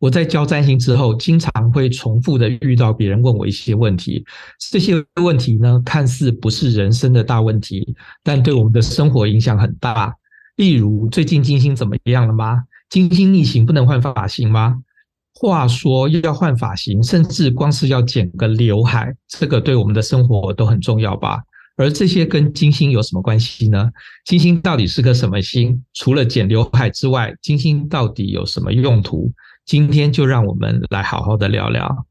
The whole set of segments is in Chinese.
我在教占星之后，经常会重复的遇到别人问我一些问题，这些问题呢，看似不是人生的大问题，但对我们的生活影响很大。例如，最近金星怎么样了吗？金星逆行不能换发型吗？话说要换发型，甚至光是要剪个刘海，这个对我们的生活都很重要吧？而这些跟金星有什么关系呢？金星到底是个什么星？除了剪刘海之外，金星到底有什么用途？今天就让我们来好好的聊聊。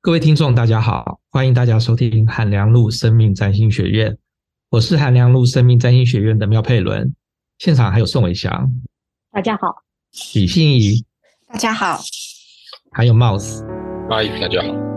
各位听众，大家好，欢迎大家收听韩良路生命占星学院，我是韩良路生命占星学院的苗佩伦，现场还有宋伟翔，大家好，李欣怡，大家好。还有 Mouse，阿姨，大家好。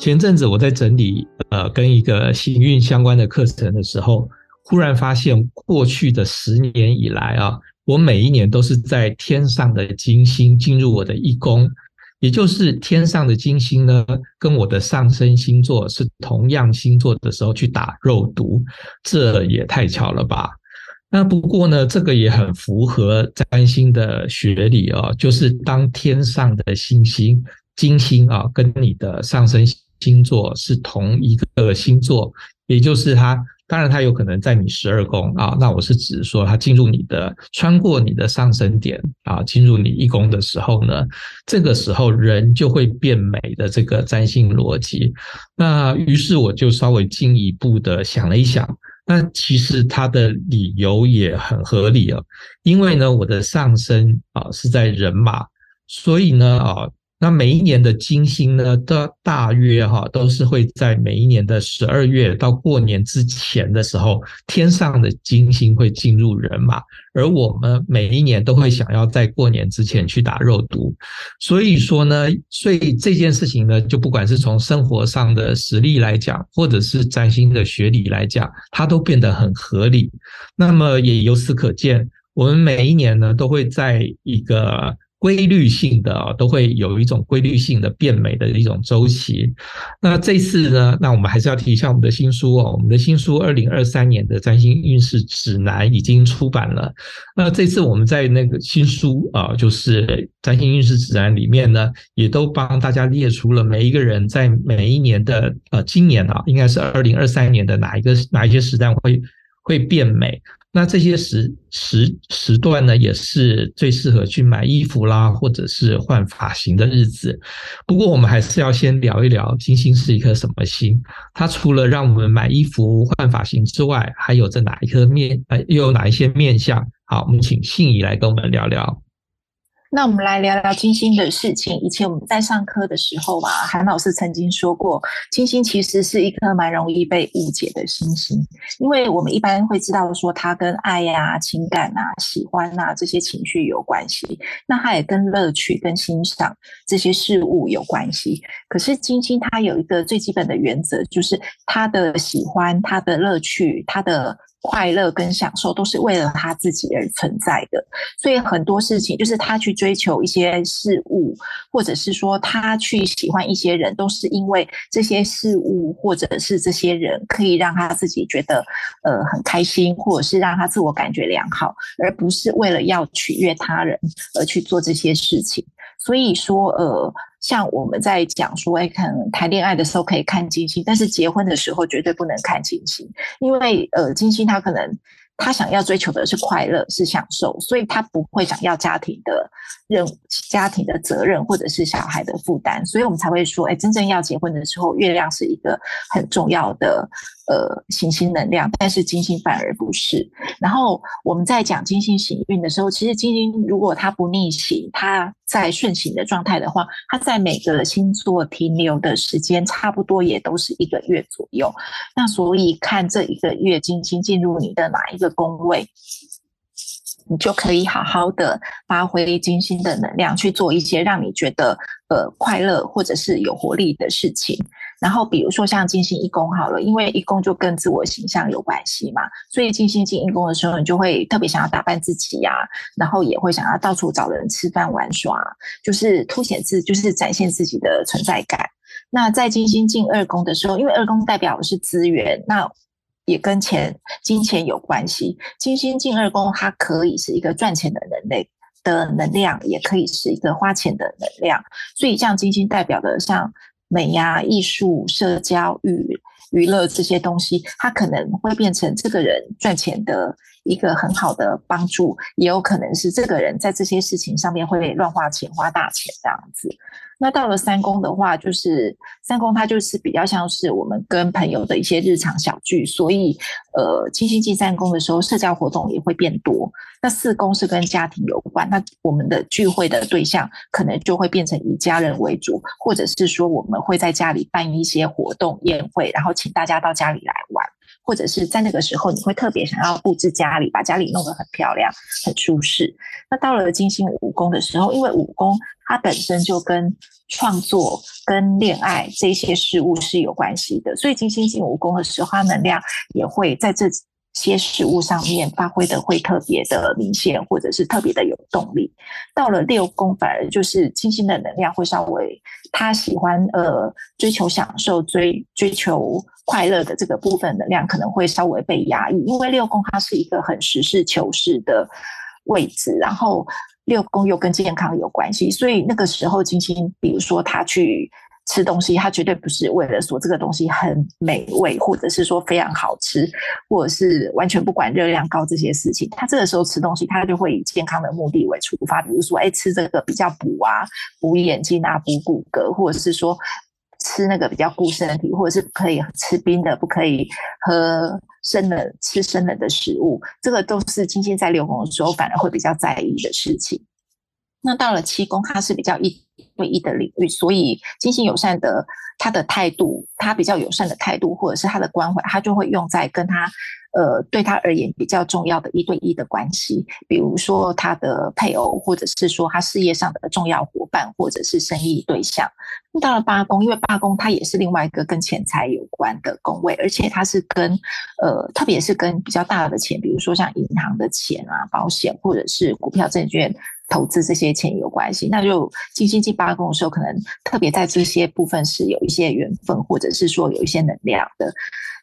前阵子我在整理呃跟一个行运相关的课程的时候，忽然发现过去的十年以来啊。我每一年都是在天上的金星进入我的一宫，也就是天上的金星呢，跟我的上升星座是同样星座的时候去打肉毒，这也太巧了吧？那不过呢，这个也很符合占星的学理哦，就是当天上的星星金星啊，跟你的上升星座是同一个星座，也就是它。当然，它有可能在你十二宫啊。那我是指说，它进入你的，穿过你的上升点啊，进入你一宫的时候呢，这个时候人就会变美的这个占星逻辑。那于是我就稍微进一步的想了一想，那其实它的理由也很合理啊，因为呢，我的上升啊是在人马，所以呢啊。那每一年的金星呢，都大约哈都是会在每一年的十二月到过年之前的时候，天上的金星会进入人马，而我们每一年都会想要在过年之前去打肉毒，所以说呢，所以这件事情呢，就不管是从生活上的实力来讲，或者是占星的学理来讲，它都变得很合理。那么也由此可见，我们每一年呢，都会在一个。规律性的啊，都会有一种规律性的变美的一种周期。那这次呢，那我们还是要提一下我们的新书哦，我们的新书《二零二三年的占星运势指南》已经出版了。那这次我们在那个新书啊，就是占星运势指南里面呢，也都帮大家列出了每一个人在每一年的呃，今年啊，应该是二零二三年的哪一个哪一些时段会会变美。那这些时时时段呢，也是最适合去买衣服啦，或者是换发型的日子。不过，我们还是要先聊一聊金星是一颗什么星。它除了让我们买衣服、换发型之外，还有着哪一颗面？呃，又有哪一些面相？好，我们请信怡来跟我们聊聊。那我们来聊聊金星的事情。以前我们在上课的时候啊，韩老师曾经说过，金星其实是一颗蛮容易被误解的星星，因为我们一般会知道说它跟爱呀、情感啊、喜欢啊这些情绪有关系，那它也跟乐趣、跟欣赏这些事物有关系。可是金星它有一个最基本的原则，就是它的喜欢、它的乐趣、它的。快乐跟享受都是为了他自己而存在的，所以很多事情就是他去追求一些事物，或者是说他去喜欢一些人，都是因为这些事物或者是这些人可以让他自己觉得呃很开心，或者是让他自我感觉良好，而不是为了要取悦他人而去做这些事情。所以说，呃。像我们在讲说，哎，可能谈恋爱的时候可以看金星，但是结婚的时候绝对不能看金星，因为呃，金星它可能他想要追求的是快乐，是享受，所以他不会想要家庭的任务、家庭的责任或者是小孩的负担，所以我们才会说，哎，真正要结婚的时候，月亮是一个很重要的。呃，行星能量，但是金星反而不是。然后我们在讲金星行运的时候，其实金星如果它不逆行，它在顺行的状态的话，它在每个星座停留的时间差不多也都是一个月左右。那所以看这一个月金星进入你的哪一个宫位，你就可以好好的发挥金星的能量，去做一些让你觉得呃快乐或者是有活力的事情。然后比如说像金星一宫好了，因为一宫就跟自我形象有关系嘛，所以金星进一宫的时候，你就会特别想要打扮自己呀、然后也会想要到处找人吃饭玩耍，就是凸显自，就是展现自己的存在感。那在金星进二宫的时候，因为二宫代表的是资源，那也跟钱、金钱有关系。金星进二宫，它可以是一个赚钱的能力的能量，也可以是一个花钱的能量。所以，像金星代表的，像美呀、艺术、社交、娱娱乐这些东西，它可能会变成这个人赚钱的一个很好的帮助，也有可能是这个人在这些事情上面会乱花钱、花大钱这样子。那到了三宫的话，就是三宫它就是比较像是我们跟朋友的一些日常小聚，所以呃，金星进三宫的时候，社交活动也会变多。那四宫是跟家庭有关，那我们的聚会的对象可能就会变成以家人为主，或者是说我们会在家里办一些活动宴会，然后请大家到家里来玩。或者是在那个时候，你会特别想要布置家里，把家里弄得很漂亮、很舒适。那到了金星五宫的时候，因为五宫它本身就跟创作、跟恋爱这些事物是有关系的，所以金星进五宫的时候，它能量也会在这些事物上面发挥的会特别的明显，或者是特别的有动力。到了六宫，反而就是金星的能量会稍微，他喜欢呃追求享受、追追求快乐的这个部分能量可能会稍微被压抑，因为六宫它是一个很实事求是的位置，然后六宫又跟健康有关系，所以那个时候金星，比如说他去。吃东西，他绝对不是为了说这个东西很美味，或者是说非常好吃，或者是完全不管热量高这些事情。他这个时候吃东西，他就会以健康的目的为出发，比如说，哎，吃这个比较补啊，补眼睛啊，补骨骼，或者是说吃那个比较固身体，或者是不可以吃冰的，不可以喝生冷，吃生冷的食物。这个都是金星在流动的时候，反而会比较在意的事情。那到了七宫，它是比较一对一的领域，所以金星友善的他的态度，他比较友善的态度，或者是他的关怀，他就会用在跟他呃对他而言比较重要的一对一的关系，比如说他的配偶，或者是说他事业上的重要伙伴，或者是生意对象。到了八宫，因为八宫它也是另外一个跟钱财有关的宫位，而且它是跟呃特别是跟比较大的钱，比如说像银行的钱啊、保险或者是股票证券。投资这些钱有关系，那就金星进八宫的时候，可能特别在这些部分是有一些缘分，或者是说有一些能量的。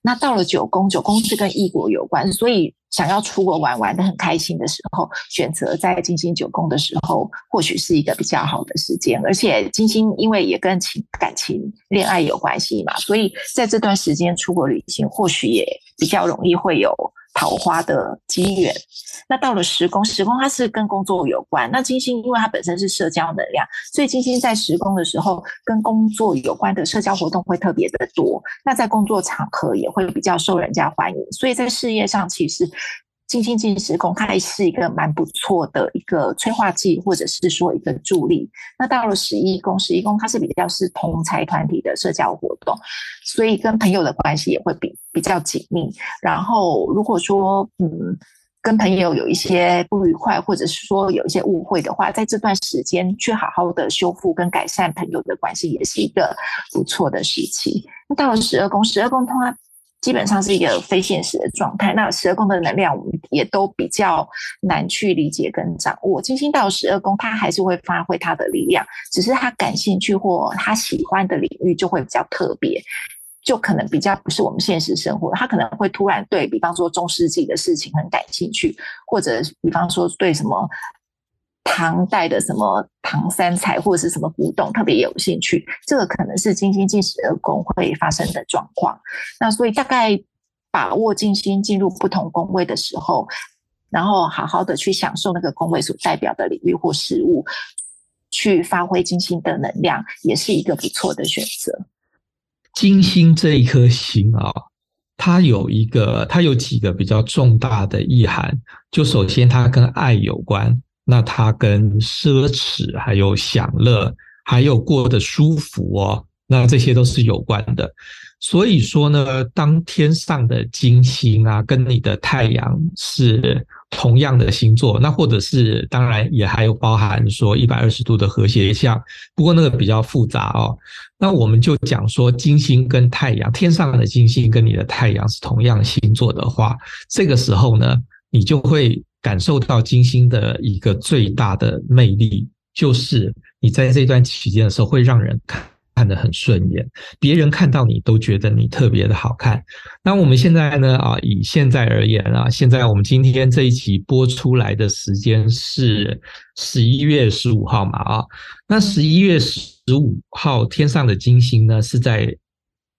那到了九宫，九宫是跟异国有关，所以想要出国玩玩得很开心的时候，选择在金星九宫的时候，或许是一个比较好的时间。而且金星因为也跟情感情、恋爱有关系嘛，所以在这段时间出国旅行，或许也比较容易会有。桃花的机缘，那到了十宫，十宫它是跟工作有关。那金星因为它本身是社交能量，所以金星在十宫的时候，跟工作有关的社交活动会特别的多。那在工作场合也会比较受人家欢迎，所以在事业上其实。金星进十宫，它还是一个蛮不错的一个催化剂，或者是说一个助力。那到了十一宫，十一宫它是比较是同财团体的社交活动，所以跟朋友的关系也会比比较紧密。然后如果说嗯跟朋友有一些不愉快，或者是说有一些误会的话，在这段时间去好好的修复跟改善朋友的关系，也是一个不错的时期。那到了十二宫，十二宫它。基本上是一个非现实的状态。那十二宫的能量，我们也都比较难去理解跟掌握。金星到十二宫，它还是会发挥它的力量，只是他感兴趣或他喜欢的领域就会比较特别，就可能比较不是我们现实生活。他可能会突然对比方说中世纪的事情很感兴趣，或者比方说对什么。唐代的什么唐三彩或者是什么古董特别有兴趣，这个可能是金星进十二宫会发生的状况。那所以大概把握金星进入不同宫位的时候，然后好好的去享受那个宫位所代表的领域或事物，去发挥金星的能量，也是一个不错的选择。金星这一颗星啊，它有一个，它有几个比较重大的意涵。就首先，它跟爱有关。那它跟奢侈、还有享乐、还有过得舒服哦，那这些都是有关的。所以说呢，当天上的金星啊，跟你的太阳是同样的星座，那或者是当然也还有包含说一百二十度的和谐相，不过那个比较复杂哦。那我们就讲说，金星跟太阳，天上的金星跟你的太阳是同样星座的话，这个时候呢，你就会感受到金星的一个最大的魅力，就是你在这段期间的时候会让人看。看得很顺眼，别人看到你都觉得你特别的好看。那我们现在呢？啊，以现在而言啊，现在我们今天这一期播出来的时间是十一月十五号嘛？啊，那十一月十五号天上的金星呢是在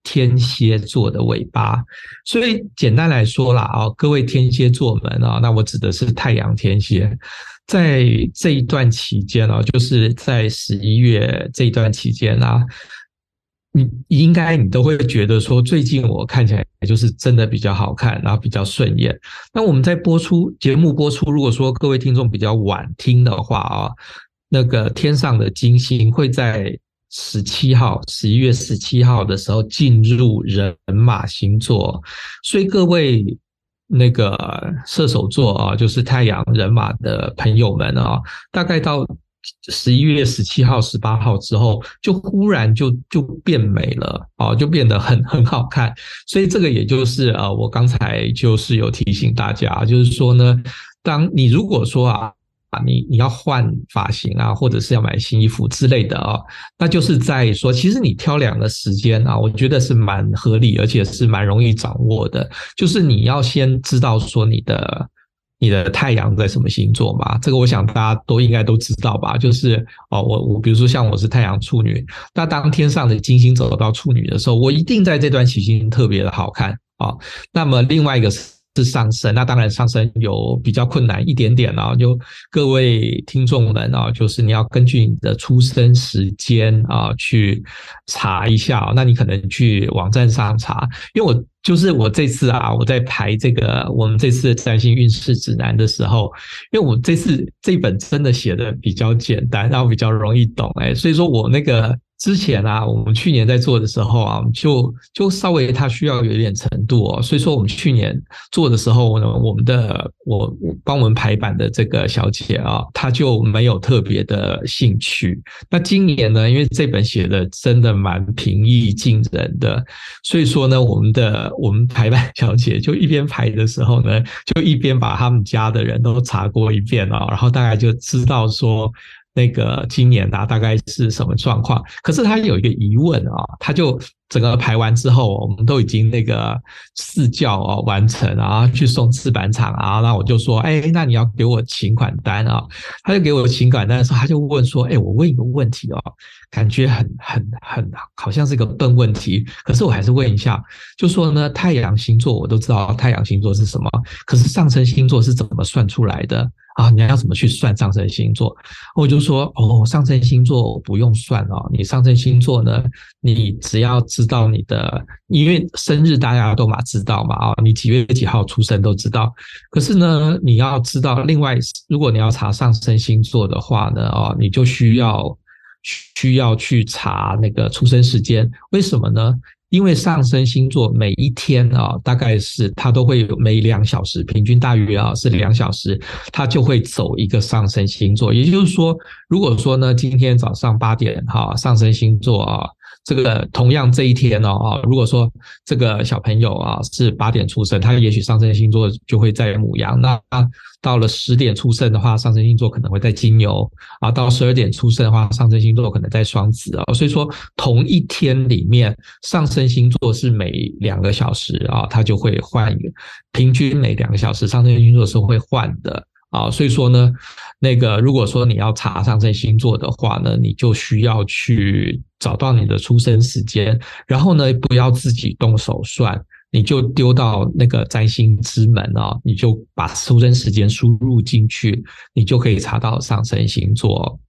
天蝎座的尾巴，所以简单来说啦，啊，各位天蝎座们啊，那我指的是太阳天蝎。在这一段期间啊，就是在十一月这一段期间啊，你应该你都会觉得说，最近我看起来就是真的比较好看，然后比较顺眼。那我们在播出节目播出，如果说各位听众比较晚听的话啊，那个天上的金星会在十七号，十一月十七号的时候进入人马星座，所以各位。那个射手座啊，就是太阳人马的朋友们啊，大概到十一月十七号、十八号之后，就忽然就就变美了啊，就变得很很好看。所以这个也就是啊，我刚才就是有提醒大家，就是说呢，当你如果说啊。啊，你你要换发型啊，或者是要买新衣服之类的啊，那就是在说，其实你挑两个时间啊，我觉得是蛮合理，而且是蛮容易掌握的。就是你要先知道说你的你的太阳在什么星座嘛，这个我想大家都应该都知道吧。就是哦，我我比如说像我是太阳处女，那当天上的金星走到处女的时候，我一定在这段期间特别的好看啊。那么另外一个是。是上升，那当然上升有比较困难一点点啊。就各位听众们啊，就是你要根据你的出生时间啊去查一下。那你可能去网站上查，因为我就是我这次啊，我在排这个我们这次的占星运势指南的时候，因为我这次这本真的写的比较简单，然后比较容易懂哎，所以说我那个。之前啊，我们去年在做的时候啊，就就稍微它需要有一点程度哦，所以说我们去年做的时候呢，我们的我帮我们排版的这个小姐啊，她就没有特别的兴趣。那今年呢，因为这本写的真的蛮平易近人的，所以说呢，我们的我们排版小姐就一边排的时候呢，就一边把他们家的人都查过一遍啊，然后大概就知道说。那个今年啊，大概是什么状况？可是他有一个疑问啊，他就整个排完之后，我们都已经那个试教啊完成，然后去送制版厂啊，那我就说，哎，那你要给我请款单啊？他就给我请款单的时候，他就问说，哎，我问一个问题哦，感觉很很很好像是一个笨问题，可是我还是问一下，就说呢，太阳星座我都知道太阳星座是什么，可是上升星座是怎么算出来的？啊，你要怎么去算上升星座？我就说哦，上升星座不用算哦。你上升星座呢，你只要知道你的，因为生日大家都嘛知道嘛啊，你几月几号出生都知道。可是呢，你要知道，另外如果你要查上升星座的话呢，哦，你就需要需要去查那个出生时间。为什么呢？因为上升星座每一天啊，大概是它都会有每两小时，平均大约啊是两小时，它就会走一个上升星座。也就是说，如果说呢，今天早上八点哈，上升星座啊。这个同样这一天哦啊，如果说这个小朋友啊是八点出生，他也许上升星座就会在母羊。那到了十点出生的话，上升星座可能会在金牛啊。到十二点出生的话，上升星座可能在双子啊。所以说，同一天里面，上升星座是每两个小时啊，它就会换一个，平均每两个小时上升星座是会换的。啊，所以说呢，那个如果说你要查上升星座的话呢，你就需要去找到你的出生时间，然后呢，不要自己动手算，你就丢到那个占星之门啊，你就把出生时间输入进去，你就可以查到上升星座。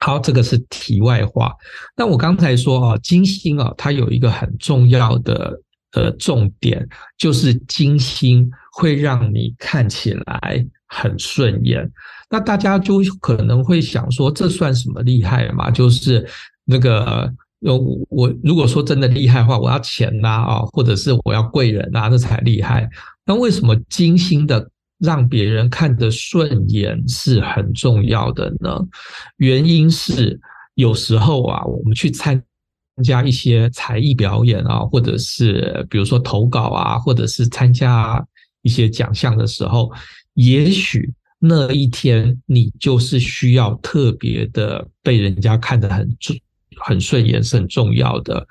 好，这个是题外话。那我刚才说啊，金星啊，它有一个很重要的呃重点，就是金星会让你看起来。很顺眼，那大家就可能会想说，这算什么厉害嘛？就是那个有我如果说真的厉害的话，我要钱呐啊，或者是我要贵人啊，那才厉害。那为什么精心的让别人看得顺眼是很重要的呢？原因是有时候啊，我们去参加一些才艺表演啊，或者是比如说投稿啊，或者是参加一些奖项的时候，也许那一天你就是需要特别的被人家看得很重。很顺眼是很重要的。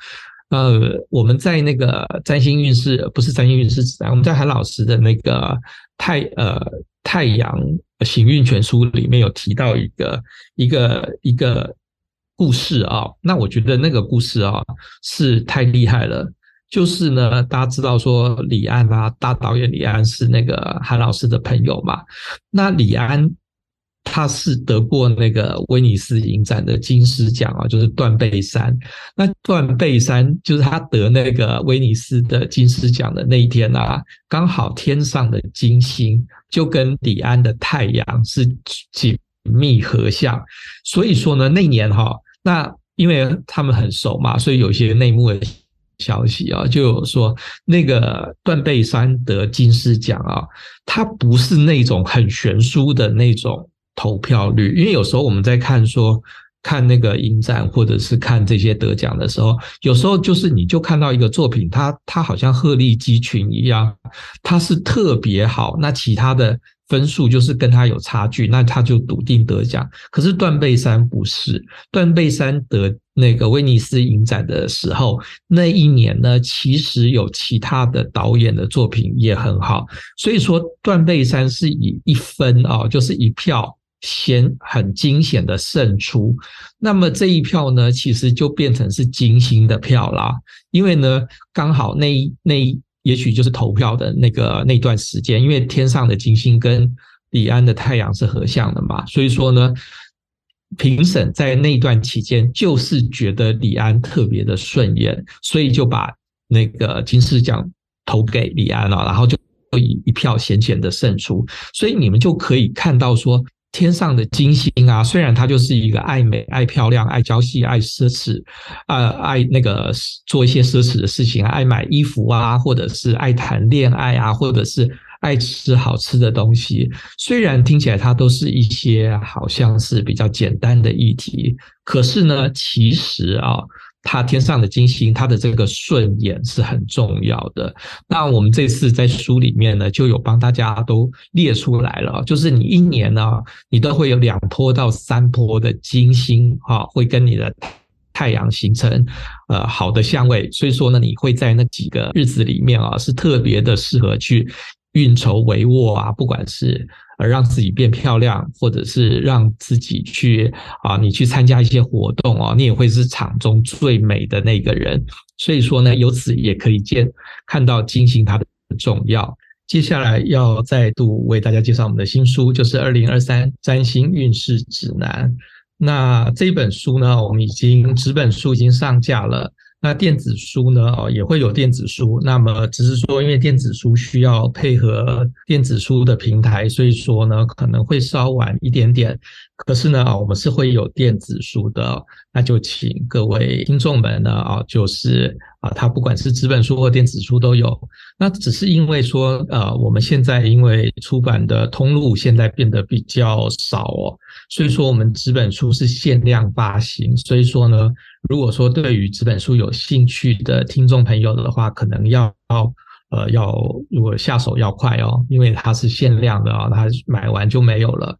呃，我们在那个占星运势，不是占星运势指南，我们在韩老师的那个太呃太阳行运全书里面有提到一个一个一个故事啊。那我觉得那个故事啊是太厉害了。就是呢，大家知道说李安啊，大导演李安是那个韩老师的朋友嘛。那李安。他是得过那个威尼斯影展的金狮奖啊，就是断背山。那断背山就是他得那个威尼斯的金狮奖的那一天啊，刚好天上的金星就跟李安的太阳是紧密合相，所以说呢，那年哈，那因为他们很熟嘛，所以有些内幕的消息啊，就有说那个断背山得金狮奖啊，他不是那种很悬殊的那种。投票率，因为有时候我们在看说看那个影展，或者是看这些得奖的时候，有时候就是你就看到一个作品，它它好像鹤立鸡群一样，它是特别好，那其他的分数就是跟它有差距，那它就笃定得奖。可是断背山不是，断背山得那个威尼斯影展的时候，那一年呢，其实有其他的导演的作品也很好，所以说断背山是以一分啊，就是一票。先很惊险的胜出，那么这一票呢，其实就变成是金星的票啦。因为呢，刚好那那也许就是投票的那个那段时间，因为天上的金星跟李安的太阳是合相的嘛，所以说呢，评审在那段期间就是觉得李安特别的顺眼，所以就把那个金狮奖投给李安了，然后就以一票险险的胜出。所以你们就可以看到说。天上的金星啊，虽然它就是一个爱美、爱漂亮、爱娇气、爱奢侈，呃，爱那个做一些奢侈的事情，爱买衣服啊，或者是爱谈恋爱啊，或者是爱吃好吃的东西。虽然听起来它都是一些好像是比较简单的议题，可是呢，其实啊。他天上的金星，他的这个顺眼是很重要的。那我们这次在书里面呢，就有帮大家都列出来了，就是你一年呢，你都会有两波到三波的金星啊，会跟你的太阳形成呃好的相位，所以说呢，你会在那几个日子里面啊，是特别的适合去运筹帷幄啊，不管是。呃让自己变漂亮，或者是让自己去啊，你去参加一些活动哦，你也会是场中最美的那个人。所以说呢，由此也可以见看到金星它的重要。接下来要再度为大家介绍我们的新书，就是《二零二三占星运势指南》。那这本书呢，我们已经纸本书已经上架了。那电子书呢？哦，也会有电子书。那么只是说，因为电子书需要配合电子书的平台，所以说呢，可能会稍晚一点点。可是呢，啊，我们是会有电子书的。那就请各位听众们呢，啊，就是它不管是纸本书或电子书都有。那只是因为说，呃，我们现在因为出版的通路现在变得比较少哦，所以说我们纸本书是限量发行。所以说呢。如果说对于纸本书有兴趣的听众朋友的话，可能要呃要如果下手要快哦，因为它是限量的啊，它买完就没有了。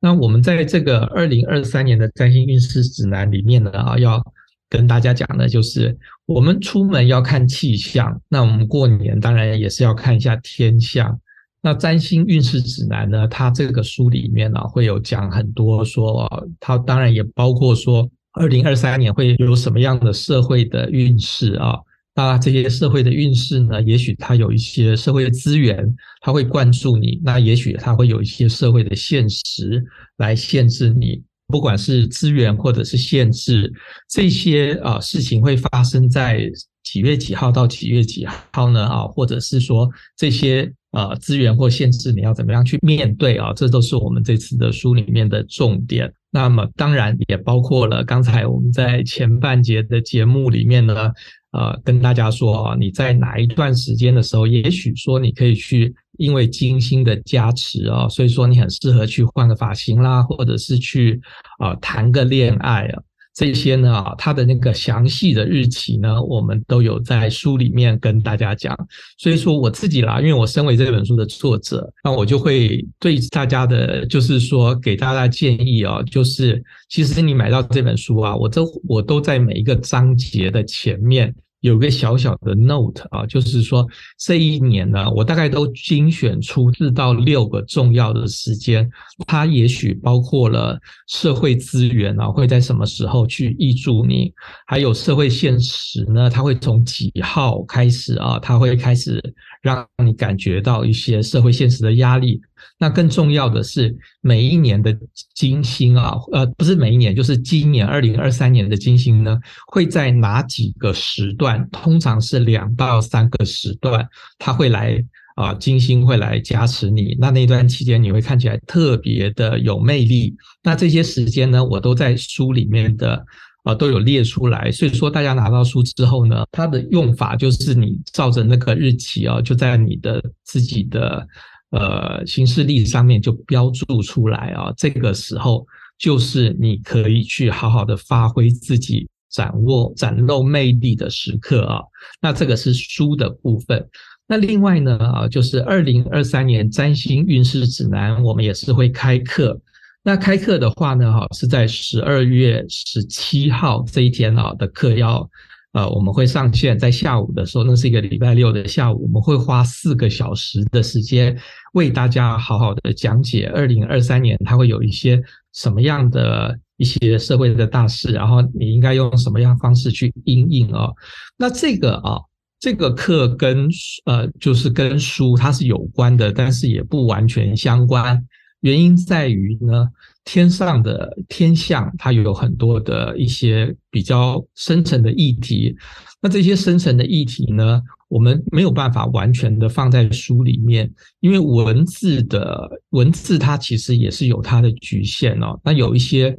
那我们在这个二零二三年的占星运势指南里面呢啊，要跟大家讲的就是，我们出门要看气象，那我们过年当然也是要看一下天象。那占星运势指南呢，它这个书里面呢会有讲很多说，它当然也包括说。二零二三年会有什么样的社会的运势啊？那这些社会的运势呢？也许它有一些社会的资源，它会关注你；那也许它会有一些社会的现实来限制你。不管是资源或者是限制，这些啊事情会发生在几月几号到几月几号呢？啊，或者是说这些呃资源或限制，你要怎么样去面对啊？这都是我们这次的书里面的重点。那么当然也包括了刚才我们在前半节的节目里面呢，呃，跟大家说啊，你在哪一段时间的时候，也许说你可以去，因为金星的加持啊，所以说你很适合去换个发型啦，或者是去啊谈个恋爱啊。这些呢啊，它的那个详细的日期呢，我们都有在书里面跟大家讲。所以说我自己啦，因为我身为这本书的作者，那我就会对大家的，就是说给大家建议哦，就是其实你买到这本书啊，我都我都在每一个章节的前面。有个小小的 note 啊，就是说这一年呢，我大概都精选出四到六个重要的时间，它也许包括了社会资源啊，会在什么时候去挹注你，还有社会现实呢，它会从几号开始啊，它会开始让你感觉到一些社会现实的压力。那更重要的是，每一年的金星啊，呃，不是每一年，就是今年二零二三年的金星呢，会在哪几个时段？通常是两到三个时段，它会来啊、金星会来加持你。那那段期间，你会看起来特别的有魅力。那这些时间呢，我都在书里面的啊、都有列出来。所以说，大家拿到书之后呢，它的用法就是你照着那个日期啊，就在你的自己的。呃，行事历上面就标注出来啊，这个时候就是你可以去好好的发挥自己、掌握、展露魅力的时刻啊。那这个是书的部分。那另外呢啊，就是二零二三年占星运势指南，我们也是会开课。那开课的话呢，哈，是在十二月十七号这一天啊的课要。呃，我们会上线在下午的时候，那是一个礼拜六的下午，我们会花四个小时的时间为大家好好的讲解二零二三年它会有一些什么样的一些社会的大事，然后你应该用什么样方式去因应哦。那这个啊，这个课跟呃就是跟书它是有关的，但是也不完全相关。原因在于呢，天上的天象它有很多的一些比较深层的议题，那这些深层的议题呢，我们没有办法完全的放在书里面，因为文字的文字它其实也是有它的局限哦。那有一些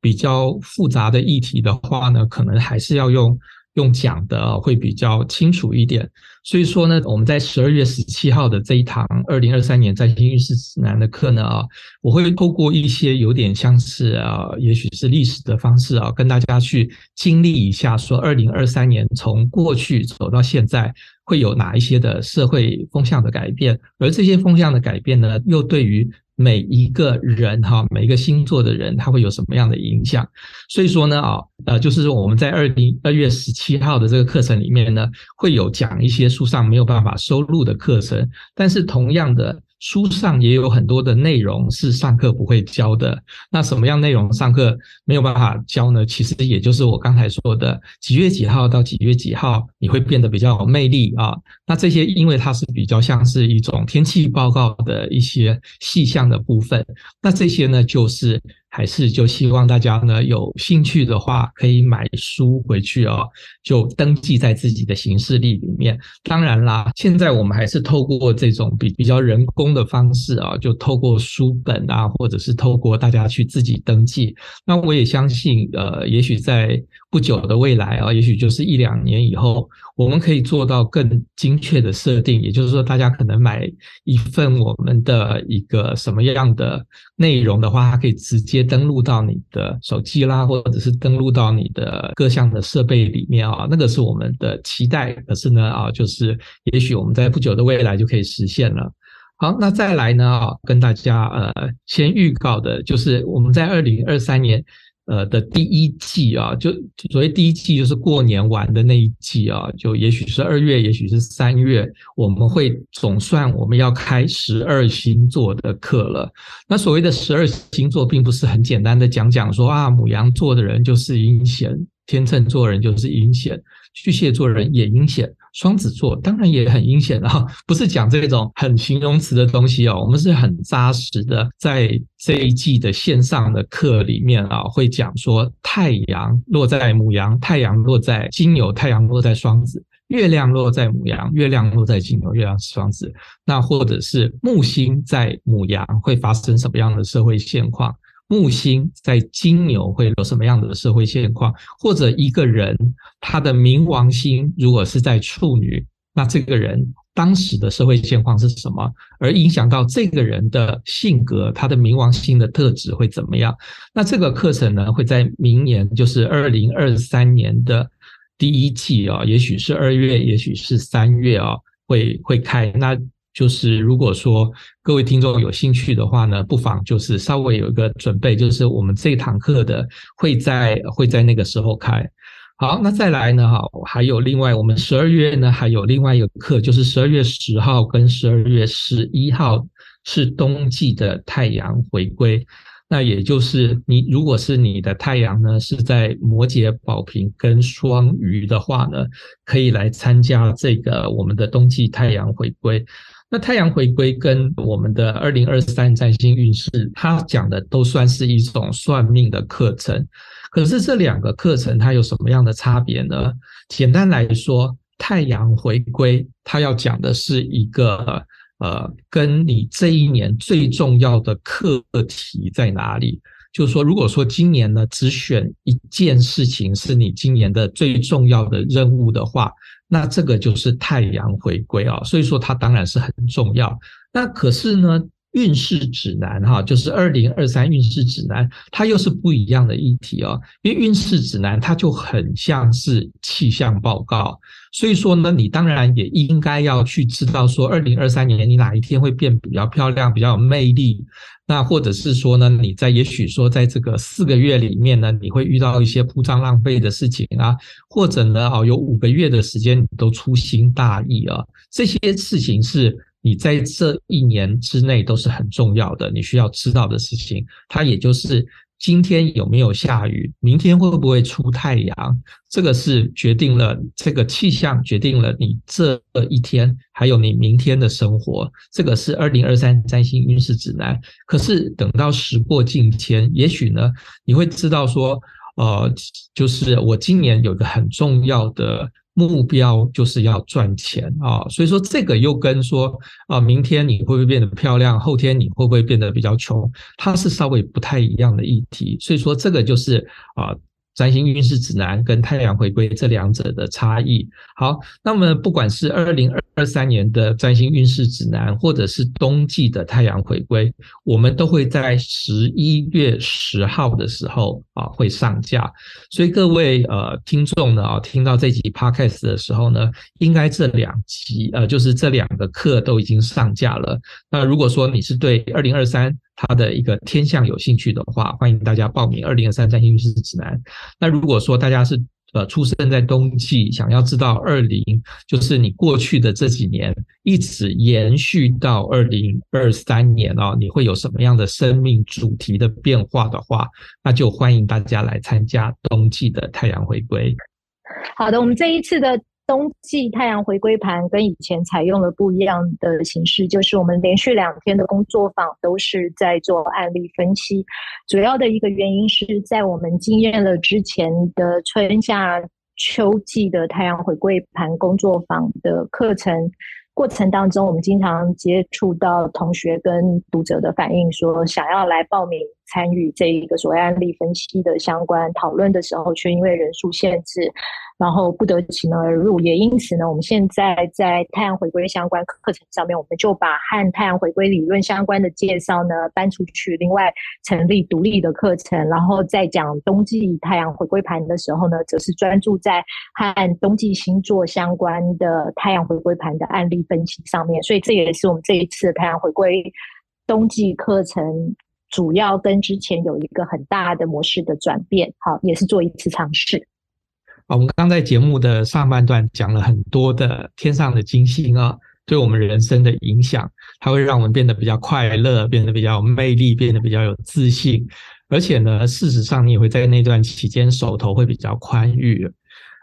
比较复杂的议题的话呢，可能还是要用。用讲的会比较清楚一点，所以说呢，我们在十二月十七号的这一堂二零二三年占星运势指南的课呢啊，我会透过一些有点像是啊，也许是历史的方式啊，跟大家去经历一下，说二零二三年从过去走到现在会有哪一些的社会风向的改变，而这些风向的改变呢，又对于每一个人哈，每一个星座的人，他会有什么样的影响？所以说呢，啊，呃，就是说我们在二零二月十七号的这个课程里面呢，会有讲一些书上没有办法收录的课程，但是同样的。书上也有很多的内容是上课不会教的。那什么样内容上课没有办法教呢？其实也就是我刚才说的，几月几号到几月几号你会变得比较有魅力啊。那这些因为它是比较像是一种天气报告的一些细项的部分，那这些呢就是。还是就希望大家呢有兴趣的话，可以买书回去哦，就登记在自己的行事历里面。当然啦，现在我们还是透过这种比比较人工的方式啊，就透过书本啊，或者是透过大家去自己登记。那我也相信，呃，也许在不久的未来啊，也许就是一两年以后。我们可以做到更精确的设定，也就是说，大家可能买一份我们的一个什么样的内容的话，它可以直接登录到你的手机啦，或者是登录到你的各项的设备里面啊，那个是我们的期待。可是呢，啊，就是也许我们在不久的未来就可以实现了。好，那再来呢，啊，跟大家呃先预告的就是我们在二零二三年。呃的第一季啊，就所谓第一季就是过年完的那一季啊，就也许是二月，也许是三月，我们会总算我们要开十二星座的课了。那所谓的十二星座，并不是很简单的讲讲说啊，母羊座的人就是阴险，天秤座人就是阴险。巨蟹座人也阴险，双子座当然也很阴险啊，不是讲这种很形容词的东西哦，我们是很扎实的，在这一季的线上的课里面啊，会讲说太阳落在母羊，太阳落在金牛，太阳落在双子，月亮落在母羊，月亮落在金牛，月亮是双子，那或者是木星在母羊会发生什么样的社会现况？木星在金牛会有什么样的社会现况？或者一个人他的冥王星如果是在处女，那这个人当时的社会现况是什么？而影响到这个人的性格，他的冥王星的特质会怎么样？那这个课程呢，会在明年，就是二零二三年的第一季啊，也许是二月，也许是三月啊，会会开。那就是如果说各位听众有兴趣的话呢，不妨就是稍微有一个准备，就是我们这堂课的会在会在那个时候开。好，那再来呢？哈，还有另外，我们十二月呢还有另外一个课，就是十二月十号跟十二月十一号是冬季的太阳回归。那也就是你如果是你的太阳呢是在摩羯、宝瓶跟双鱼的话呢，可以来参加这个我们的冬季太阳回归。那太阳回归跟我们的二零二三占星运势，它讲的都算是一种算命的课程。可是这两个课程它有什么样的差别呢？简单来说，太阳回归它要讲的是一个呃，跟你这一年最重要的课题在哪里？就是说，如果说今年呢只选一件事情是你今年的最重要的任务的话。那这个就是太阳回归啊，所以说它当然是很重要。那可是呢，运势指南哈，就是二零二三运势指南，它又是不一样的议题哦。因为运势指南它就很像是气象报告，所以说呢，你当然也应该要去知道说，二零二三年你哪一天会变比较漂亮，比较有魅力。那或者是说呢，你在也许说在这个四个月里面呢，你会遇到一些铺张浪费的事情啊，或者呢，哦，有五个月的时间你都粗心大意啊，这些事情是你在这一年之内都是很重要的，你需要知道的事情，它也就是。今天有没有下雨？明天会不会出太阳？这个是决定了这个气象，决定了你这一天还有你明天的生活。这个是二零二三占星运势指南。可是等到时过境迁，也许呢，你会知道说，呃，就是我今年有个很重要的。目标就是要赚钱啊，所以说这个又跟说啊，明天你会不会变得漂亮，后天你会不会变得比较穷，它是稍微不太一样的议题，所以说这个就是啊。占星运势指南跟太阳回归这两者的差异。好，那么不管是二零二三年的占星运势指南，或者是冬季的太阳回归，我们都会在十一月十号的时候啊会上架。所以各位呃听众呢啊，听到这集 Podcast 的时候呢，应该这两集呃就是这两个课都已经上架了。那如果说你是对二零二三他的一个天象有兴趣的话，欢迎大家报名二零二三占星运势指南。那如果说大家是呃出生在冬季，想要知道二零就是你过去的这几年一直延续到二零二三年哦，你会有什么样的生命主题的变化的话，那就欢迎大家来参加冬季的太阳回归。好的，我们这一次的。冬季太阳回归盘跟以前采用了不一样的形式，就是我们连续两天的工作坊都是在做案例分析。主要的一个原因是在我们经验了之前的春夏秋季的太阳回归盘工作坊的课程过程当中，我们经常接触到同学跟读者的反应，说想要来报名参与这一个所谓案例分析的相关讨论的时候，却因为人数限制。然后不得其门而入，也因此呢，我们现在在太阳回归相关课程上面，我们就把和太阳回归理论相关的介绍呢搬出去，另外成立独立的课程，然后在讲冬季太阳回归盘的时候呢，则是专注在和冬季星座相关的太阳回归盘的案例分析上面。所以这也是我们这一次太阳回归冬季课程主要跟之前有一个很大的模式的转变，好，也是做一次尝试。我们刚在节目的上半段讲了很多的天上的金星啊，对我们人生的影响，它会让我们变得比较快乐，变得比较有魅力，变得比较有自信。而且呢，事实上你也会在那段期间手头会比较宽裕。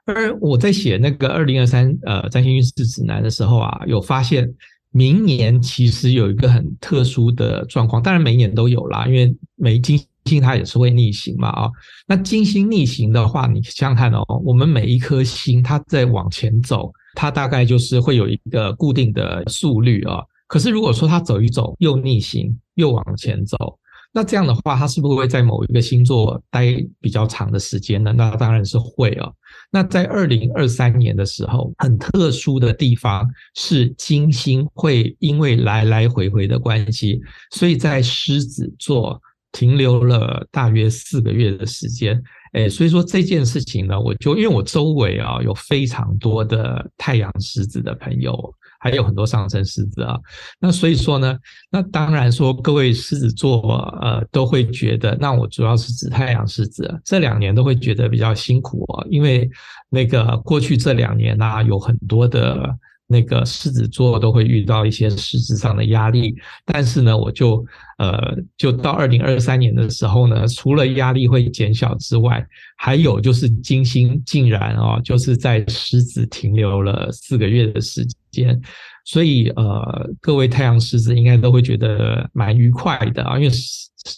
而我在写那个二零二三呃占星运势指南的时候啊，有发现明年其实有一个很特殊的状况，当然每年都有啦，因为每金。金星它也是会逆行嘛啊，那金星逆行的话，你想想看哦，我们每一颗星它在往前走，它大概就是会有一个固定的速率啊。可是如果说它走一走又逆行又往前走，那这样的话，它是不是会在某一个星座待比较长的时间呢？那当然是会哦。那在二零二三年的时候，很特殊的地方是金星会因为来来回回的关系，所以在狮子座停留了大约四个月的时间。诶，所以说这件事情呢，我就因为我周围啊有非常多的太阳狮子的朋友。还有很多上升狮子啊，那所以说呢，那当然说各位狮子座呃都会觉得，那我主要是指太阳狮子，这两年都会觉得比较辛苦哦，因为那个过去这两年呢、有很多的。那个狮子座都会遇到一些实质上的压力，但是呢，我就呃，就到二零二三年的时候呢，除了压力会减小之外，还有就是金星竟然、哦，就是在狮子停留了四个月的时间间，所以呃，各位太阳狮子应该都会觉得蛮愉快的啊，因为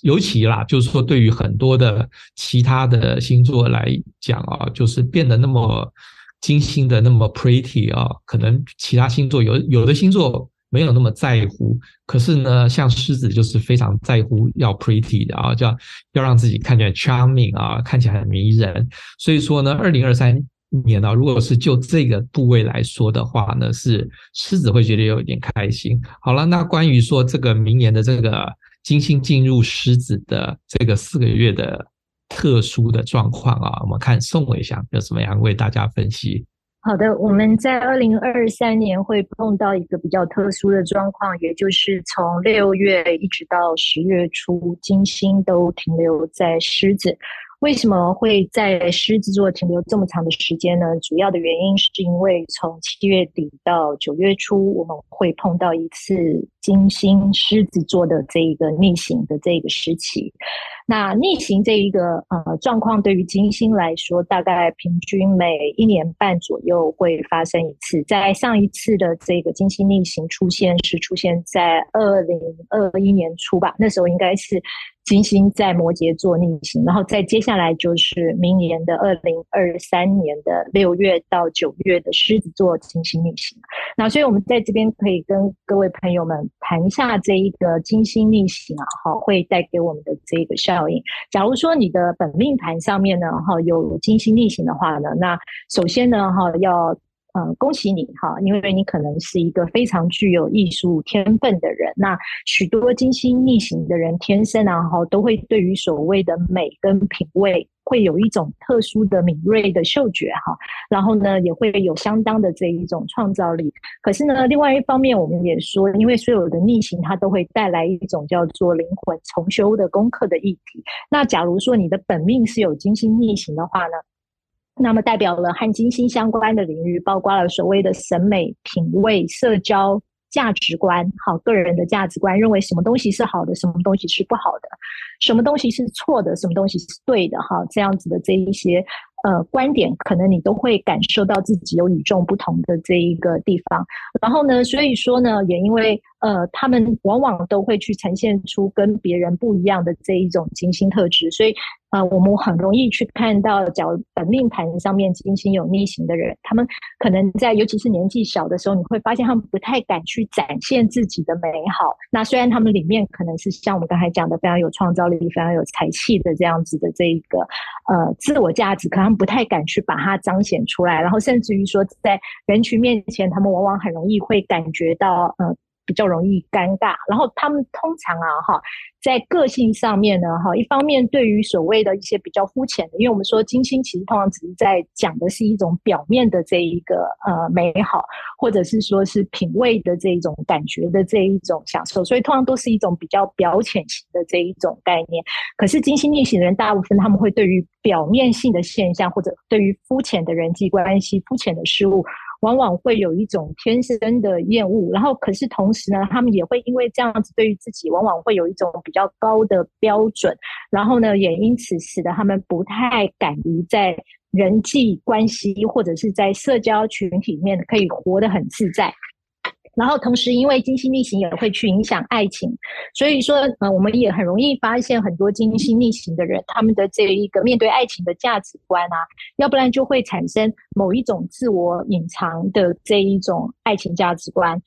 尤其啦，就是说对于很多的其他的星座来讲啊，就是变得那么。精心的那么 pretty 啊，可能其他星座有有的星座没有那么在乎，可是呢，像狮子就是非常在乎要 pretty 的啊，叫要让自己看起来 charming 啊，看起来很迷人。所以说呢，二零二三年呢，如果是就这个部位来说的话呢，是狮子会觉得有一点开心。好了，那关于说这个明年的这个金星进入狮子的这个四个月的。特殊的状况啊，我们看宋伟祥有什么样为大家分析？好的，我们在二零二三年会碰到一个比较特殊的状况，也就是从六月一直到十月初，金星都停留在狮子。为什么会在狮子座停留这么长的时间呢？主要的原因是因为从七月底到九月初，我们会碰到一次金星狮子座的这一个逆行的这个时期。那逆行这一个呃状况，对于金星来说，大概平均每一年半左右会发生一次。在上一次的这个金星逆行出现是出现在二零二一年初吧，那时候应该是。金星在摩羯座逆行，然后再接下来就是明年的二零二三年的六月到九月的狮子座金星逆行。那所以我们在这边可以跟各位朋友们谈一下这一个金星逆行啊，哈，会带给我们的这个效效应。假如说你的本命盘上面呢，哈，有金星逆行的话呢，那首先呢，哈，要。嗯，恭喜你哈，因为你可能是一个非常具有艺术天分的人。那许多金星逆行的人，天生啊哈，都会对于所谓的美跟品味，会有一种特殊的敏锐的嗅觉哈。然后呢，也会有相当的这一种创造力。可是呢，另外一方面，我们也说，因为所有的逆行，它都会带来一种叫做灵魂重修的功课的议题。那假如说你的本命是有金星逆行的话呢？那么代表了和金星相关的领域，包括了所谓的审美、品味、社交、价值观，好，个人的价值观，认为什么东西是好的，什么东西是不好的，什么东西是错的，什么东西是对的，哈，这样子的这一些。呃，观点可能你都会感受到自己有与众不同的这一个地方，然后呢，所以说呢，也因为呃，他们往往都会去呈现出跟别人不一样的这一种金星特质，所以呃，我们很容易去看到，假如本命盘上面金星有逆行的人，他们可能在尤其是年纪小的时候，你会发现他们不太敢去展现自己的美好。那虽然他们里面可能是像我们刚才讲的非常有创造力、非常有才气的这样子的这一个呃自我价值，可能。不太敢去把它彰显出来，然后甚至于说，在人群面前，他们往往很容易会感觉到，呃，比较容易尴尬。然后他们通常啊，哈。在个性上面呢，哈，一方面对于所谓的一些比较肤浅的，因为我们说金星其实通常只是在讲的是一种表面的这一个呃美好，或者是说是品味的这一种感觉的这一种享受，所以通常都是一种比较表浅型的这一种概念。可是金星逆行的人，大部分他们会对于表面性的现象，或者对于肤浅的人际关系、肤浅的事物。往往会有一种天生的厌恶，然后可是同时呢，他们也会因为这样子，对于自己往往会有一种比较高的标准，然后呢，也因此使得他们不太敢于在人际关系或者是在社交群体里面可以活得很自在。然后同时，因为金星逆行也会去影响爱情，所以说，呃，我们也很容易发现很多金星逆行的人，他们的这一个面对爱情的价值观啊，要不然就会产生某一种自我隐藏的这一种爱情价值观，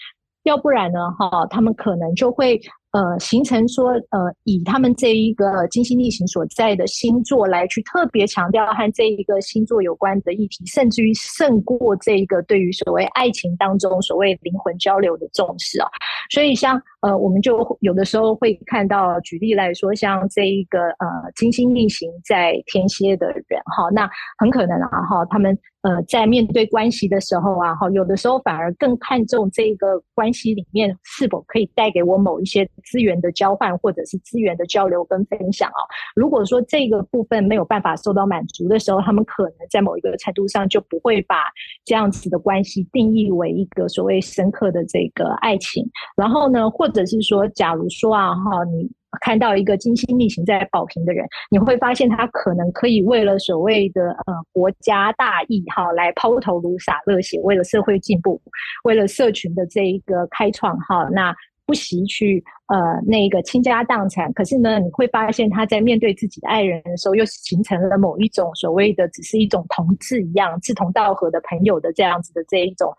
要不然呢，哈，他们可能就会。呃，形成说，呃，以他们这一个金星逆行所在的星座来去特别强调和这一个星座有关的议题，甚至于胜过这一个对于所谓爱情当中所谓灵魂交流的重视啊。所以像呃，我们就有的时候会看到，举例来说，像这一个呃金星逆行在天蝎的人哈，那很可能啊哈，他们。呃，在面对关系的时候啊，哈，有的时候反而更看重这一个关系里面是否可以带给我某一些资源的交换，或者是资源的交流跟分享啊。如果说这个部分没有办法受到满足的时候，他们可能在某一个程度上就不会把这样子的关系定义为一个所谓深刻的这个爱情。然后呢，或者是说，假如说啊，哈，你。看到一个精心逆行在保平的人，你会发现他可能可以为了所谓的呃国家大义哈，来抛头颅洒热血，为了社会进步，为了社群的这一个开创哈，那不惜去呃那个倾家荡产。可是呢，你会发现他在面对自己的爱人的时候，又形成了某一种所谓的只是一种同志一样志同道合的朋友的这样子的这一种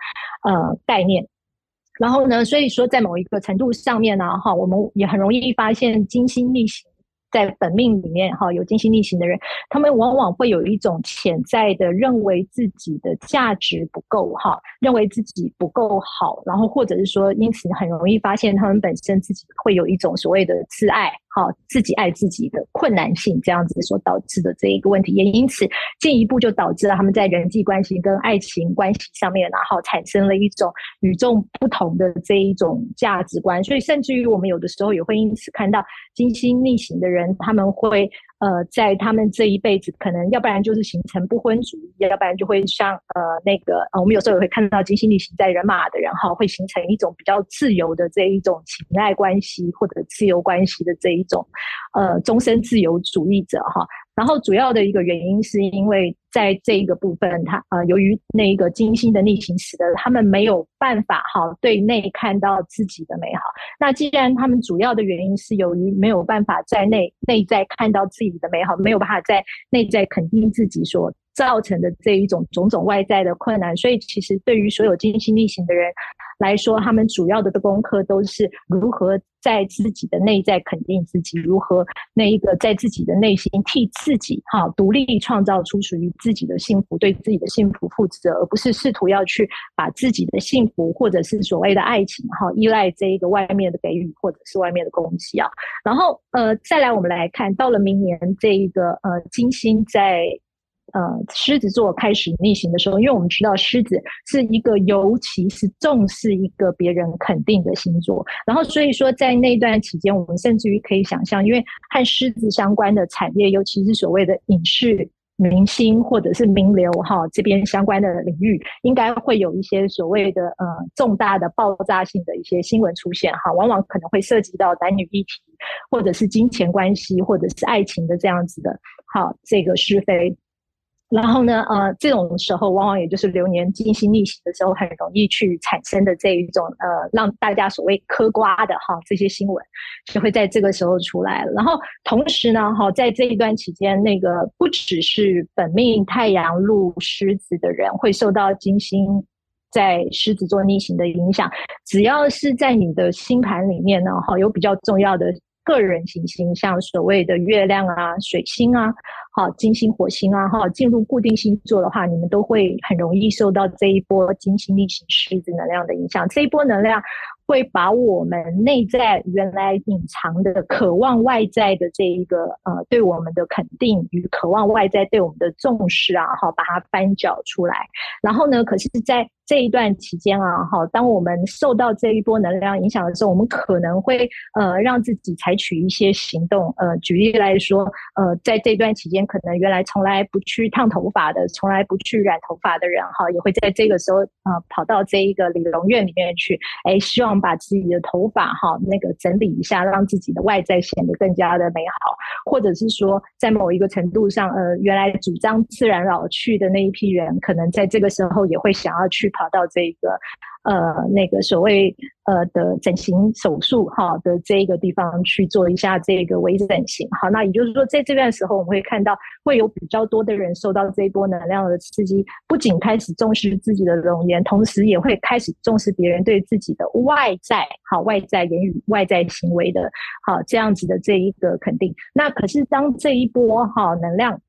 呃概念。然后呢，所以说在某一个程度上面呢，哈，我们也很容易发现金星逆行。在本命里面，哈，有金星逆行的人，他们往往会有一种潜在的认为自己的价值不够，哈，认为自己不够好，然后或者是说，因此很容易发现他们本身自己会有一种所谓的自爱，好，自己爱自己的困难性，这样子所导致的这一个问题，也因此进一步就导致了他们在人际关系跟爱情关系上面，然后产生了一种与众不同的这一种价值观，所以甚至于我们有的时候也会因此看到金星逆行的。人他们会呃，在他们这一辈子，可能要不然就是形成不婚主义，要不然就会像呃那个呃，我们有时候也会看到金星逆行在人马的人哈，会形成一种比较自由的这一种情爱关系或者自由关系的这一种呃终身自由主义者哈。然后主要的一个原因是因为在这一个部分，他呃，由于那个金星的逆行使得他们没有办法哈对内看到自己的美好。那既然他们主要的原因是由于没有办法在内内在看到自己的美好，没有办法在内在肯定自己所造成的这一种种种外在的困难，所以其实对于所有金星逆行的人来说，他们主要的功课都是如何在自己的内在肯定自己，如何那一个在自己的内心替自己哈独立创造出属于自己的幸福，对自己的幸福负责，而不是试图要去把自己的幸福或者是所谓的爱情哈依赖这一个外面的给予或者是外面的东西啊。然后呃，再来我们来看到了明年这一个呃金星在。呃，狮子座开始逆行的时候，因为我们知道狮子是一个尤其是重视一个别人肯定的星座，然后所以说在那段期间，我们甚至于可以想象，因为和狮子相关的产业，尤其是所谓的影视明星或者是名流哈这边相关的领域，应该会有一些所谓的呃重大的爆炸性的一些新闻出现哈，往往可能会涉及到男女议题，或者是金钱关系，或者是爱情的这样子的，好这个是非。然后呢，呃，这种时候往往也就是流年金星逆行的时候，很容易去产生的这一种呃，让大家所谓嗑瓜的哈这些新闻，就会在这个时候出来。然后同时呢，哈，在这一段期间，那个不只是本命太阳入狮子的人会受到金星在狮子座逆行的影响，只要是在你的星盘里面呢，哈，有比较重要的。个人行星，像所谓的月亮啊、水星啊、好金星、火星啊，哈，进入固定星座的话，你们都会很容易受到这一波金星逆行狮子能量的影响。这一波能量会把我们内在原来隐藏的渴望外在的这一个呃，对我们的肯定与渴望外在对我们的重视啊，哈，把它翻搅出来。然后呢，可是，在这一段期间啊，哈，当我们受到这一波能量影响的时候，我们可能会呃让自己采取一些行动。呃，举例来说，呃，在这段期间，可能原来从来不去烫头发的，从来不去染头发的人，哈，也会在这个时候呃跑到这一个理容院里面去，哎，希望把自己的头发哈那个整理一下，让自己的外在显得更加的美好，或者是说，在某一个程度上，呃，原来主张自然老去的那一批人，可能在这个时候也会想要去。跑到这个呃那个所谓呃的整形手术哈的这一个地方去做一下这个微整形。好，那也就是说，在这段时候，我们会看到会有比较多的人受到这一波能量的刺激，不仅开始重视自己的容颜，同时也会开始重视别人对自己的外在，好，外在言语、外在行为的，好，这样子的这一个肯定。那可是当这一波哈能量。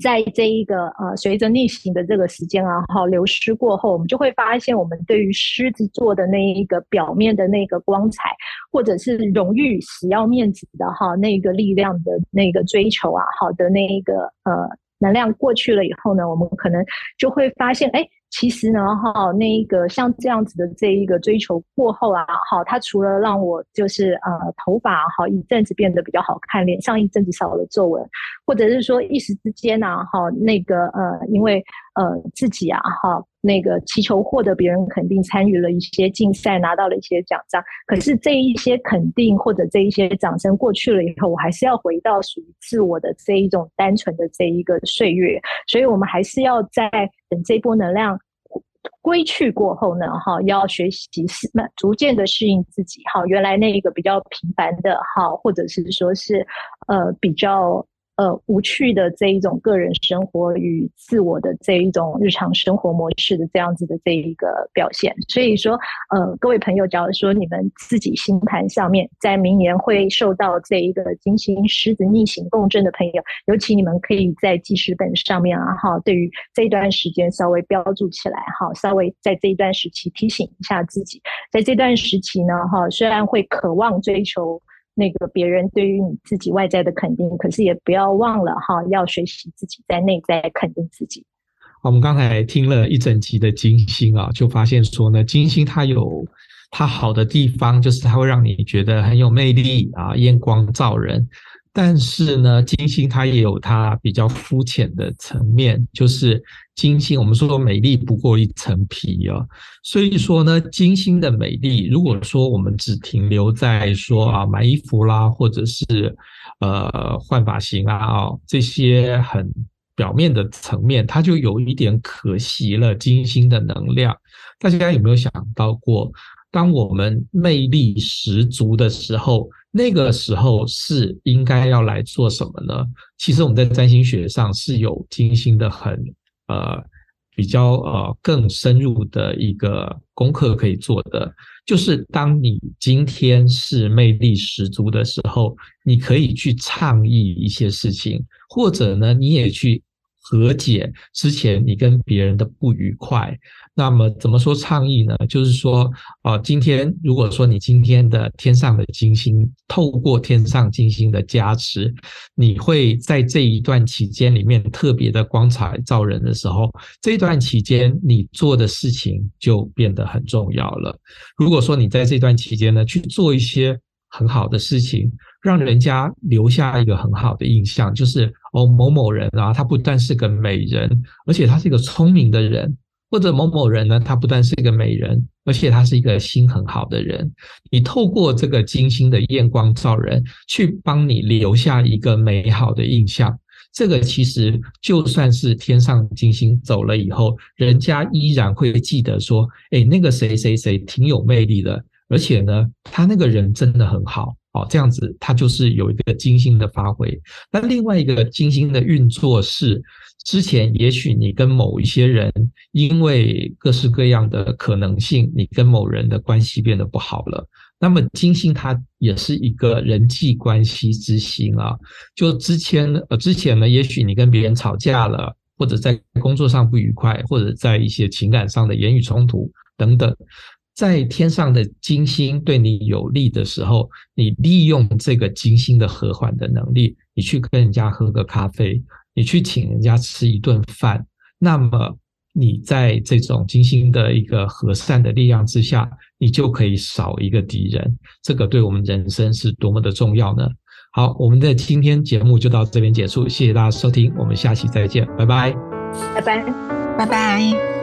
在这一个呃，随着逆行的这个时间啊，好流失过后，我们就会发现，我们对于狮子座的那一个表面的那个光彩，或者是荣誉、死要面子的哈那个力量的那个追求啊，好的那一个呃能量过去了以后呢，我们可能就会发现，哎。其实呢，哈，那一个像这样子的这一个追求过后啊，哈，它除了让我就是呃头发哈一阵子变得比较好看，脸上一阵子少了皱纹，或者是说一时之间啊，哈，那个呃，因为呃自己啊，哈，那个祈求获得别人肯定，参与了一些竞赛，拿到了一些奖章，可是这一些肯定或者这一些掌声过去了以后，我还是要回到属于自我的这一种单纯的这一个岁月，所以我们还是要在等这波能量。归去过后呢，哈，要学习适，逐渐的适应自己，哈，原来那一个比较平凡的，哈，或者是说是，呃，比较。呃，无趣的这一种个人生活与自我的这一种日常生活模式的这样子的这一个表现，所以说，呃，各位朋友，假如说你们自己星盘上面在明年会受到这一个金星狮子逆行共振的朋友，尤其你们可以在记事本上面啊，哈，对于这一段时间稍微标注起来，哈，稍微在这一段时期提醒一下自己，在这段时期呢，哈，虽然会渴望追求。那个别人对于你自己外在的肯定，可是也不要忘了哈，要学习自己在内在肯定自己。我们刚才听了一整集的金星啊，就发现说呢，金星它有它好的地方，就是它会让你觉得很有魅力啊，艳光照人。但是呢，金星它也有它比较肤浅的层面，就是金星，我们说美丽不过一层皮啊。所以说呢，金星的美丽，如果说我们只停留在说啊买衣服啦，或者是呃换发型啊，哦这些很表面的层面，它就有一点可惜了金星的能量。大家有没有想到过，当我们魅力十足的时候，那个时候是应该要来做什么呢？其实我们在占星学上是有精心的很呃比较呃更深入的一个功课可以做的，就是当你今天是魅力十足的时候，你可以去倡议一些事情，或者呢，你也去和解之前你跟别人的不愉快。那么怎么说倡议呢？就是说，啊，今天如果说你今天的天上的金星，透过天上金星的加持，你会在这一段期间里面特别的光彩照人的时候，这段期间你做的事情就变得很重要了。如果说你在这段期间呢，去做一些很好的事情，让人家留下一个很好的印象，就是哦，某某人啊，他不但是个美人，而且他是一个聪明的人。或者某某人呢，他不但是一个美人，而且他是一个心很好的人。你透过这个金星的艳光照人，去帮你留下一个美好的印象。这个其实就算是天上金星走了以后，人家依然会记得说：“哎，那个谁谁谁挺有魅力的，而且呢，他那个人真的很好。”哦，这样子，他就是有一个精心的发挥。那另外一个精心的运作是。之前也许你跟某一些人，因为各式各样的可能性，你跟某人的关系变得不好了。那么金星它也是一个人际关系之星啊。就之前呃之前呢，也许你跟别人吵架了，或者在工作上不愉快，或者在一些情感上的言语冲突等等，在天上的金星对你有利的时候，你利用这个金星的和缓的能力，你去跟人家喝个咖啡。你去请人家吃一顿饭，那么你在这种金星的一个和善的力量之下，你就可以少一个敌人。这个对我们人生是多么的重要呢？好，我们的今天节目就到这边结束，谢谢大家收听，我们下期再见，拜拜，拜拜，拜拜。